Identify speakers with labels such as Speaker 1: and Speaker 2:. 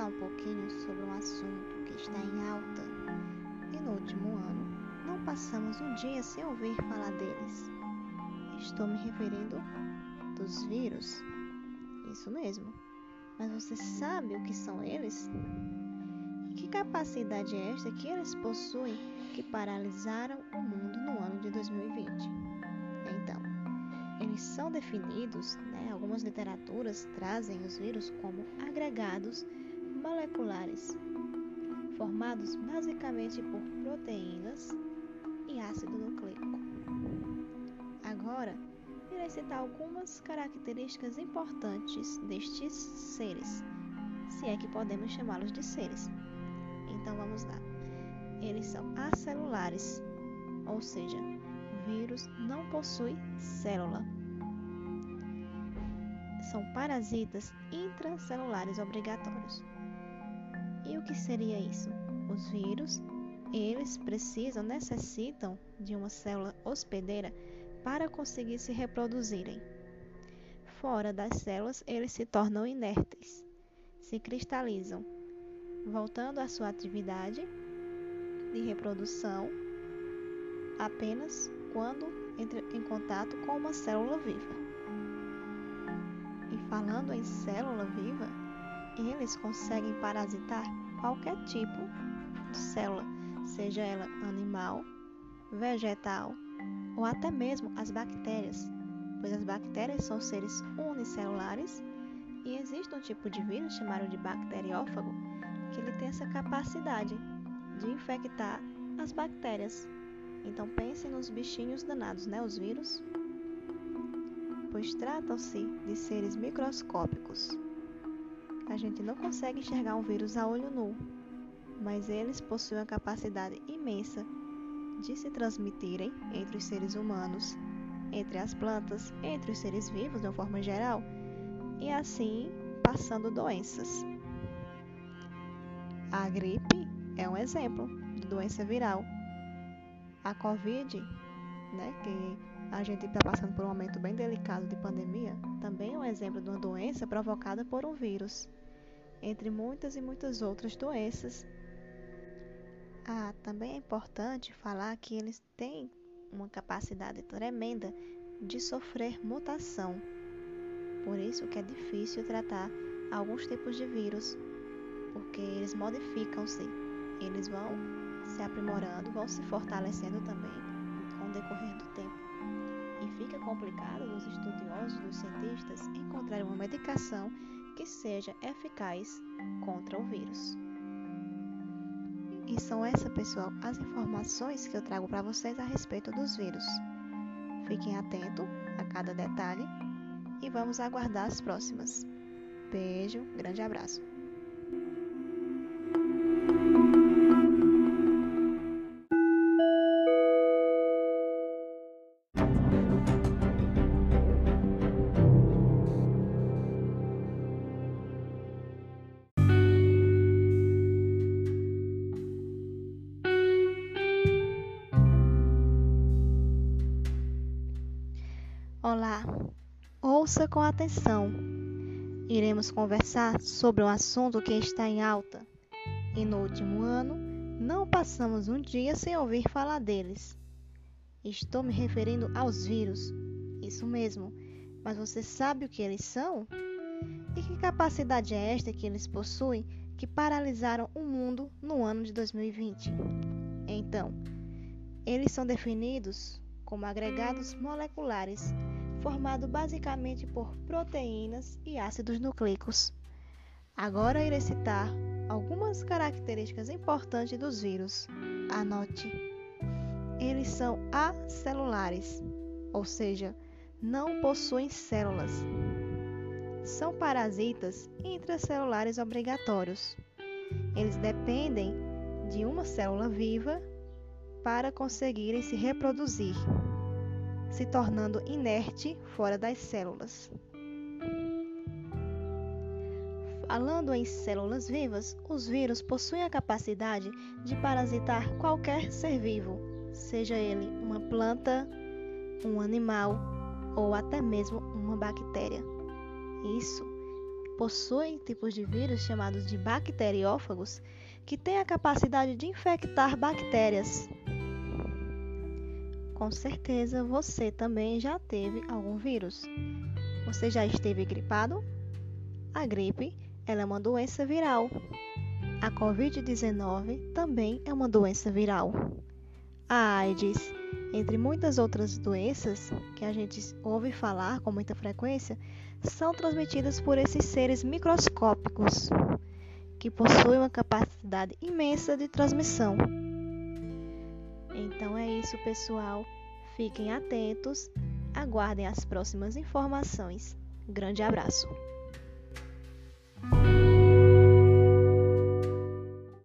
Speaker 1: falar um pouquinho sobre um assunto que está em alta e no último ano não passamos um dia sem ouvir falar deles. Estou me referindo dos vírus. Isso mesmo. Mas você sabe o que são eles? Que capacidade é esta que eles possuem que paralisaram o mundo no ano de 2020? Então, eles são definidos, né, algumas literaturas trazem os vírus como agregados moleculares, formados basicamente por proteínas e ácido nucleico. Agora, irei citar algumas características importantes destes seres, se é que podemos chamá-los de seres. Então vamos lá. Eles são acelulares, ou seja, vírus não possui célula. São parasitas intracelulares obrigatórios. E o que seria isso? Os vírus, eles precisam, necessitam de uma célula hospedeira para conseguir se reproduzirem. Fora das células, eles se tornam inertes, se cristalizam, voltando à sua atividade de reprodução apenas quando entra em contato com uma célula viva. E falando em célula viva, eles conseguem parasitar qualquer tipo de célula, seja ela animal, vegetal ou até mesmo as bactérias, pois as bactérias são seres unicelulares e existe um tipo de vírus chamado de bacteriófago que ele tem essa capacidade de infectar as bactérias. Então pensem nos bichinhos danados, né, os vírus? Pois tratam-se de seres microscópicos. A gente não consegue enxergar um vírus a olho nu, mas eles possuem a capacidade imensa de se transmitirem entre os seres humanos, entre as plantas, entre os seres vivos de uma forma geral, e assim passando doenças. A gripe é um exemplo de doença viral. A Covid, né, que a gente está passando por um momento bem delicado de pandemia, também é um exemplo de uma doença provocada por um vírus, entre muitas e muitas outras doenças ah, também é importante falar que eles têm uma capacidade tremenda de sofrer mutação. Por isso que é difícil tratar alguns tipos de vírus, porque eles modificam-se, eles vão se aprimorando, vão se fortalecendo também com o decorrer do tempo. E fica complicado os estudiosos, os cientistas, encontrar uma medicação que seja eficaz contra o vírus. E são essas, pessoal, as informações que eu trago para vocês a respeito dos vírus. Fiquem atentos a cada detalhe e vamos aguardar as próximas. Beijo, grande abraço. Olá, ouça com atenção. Iremos conversar sobre um assunto que está em alta e no último ano não passamos um dia sem ouvir falar deles. Estou me referindo aos vírus, isso mesmo, mas você sabe o que eles são? E que capacidade é esta que eles possuem que paralisaram o mundo no ano de 2020? Então, eles são definidos como agregados moleculares, formado basicamente por proteínas e ácidos nucleicos. Agora irei citar algumas características importantes dos vírus. Anote. Eles são acelulares, ou seja, não possuem células. São parasitas intracelulares obrigatórios. Eles dependem de uma célula viva para conseguirem se reproduzir, se tornando inerte fora das células. Falando em células vivas, os vírus possuem a capacidade de parasitar qualquer ser vivo, seja ele uma planta, um animal ou até mesmo uma bactéria. Isso possuem tipos de vírus chamados de bacteriófagos que têm a capacidade de infectar bactérias. Com certeza você também já teve algum vírus. Você já esteve gripado? A gripe ela é uma doença viral. A Covid-19 também é uma doença viral. A AIDS, entre muitas outras doenças que a gente ouve falar com muita frequência, são transmitidas por esses seres microscópicos que possuem uma capacidade imensa de transmissão. Então é isso, pessoal. Fiquem atentos, aguardem as próximas informações. Grande abraço!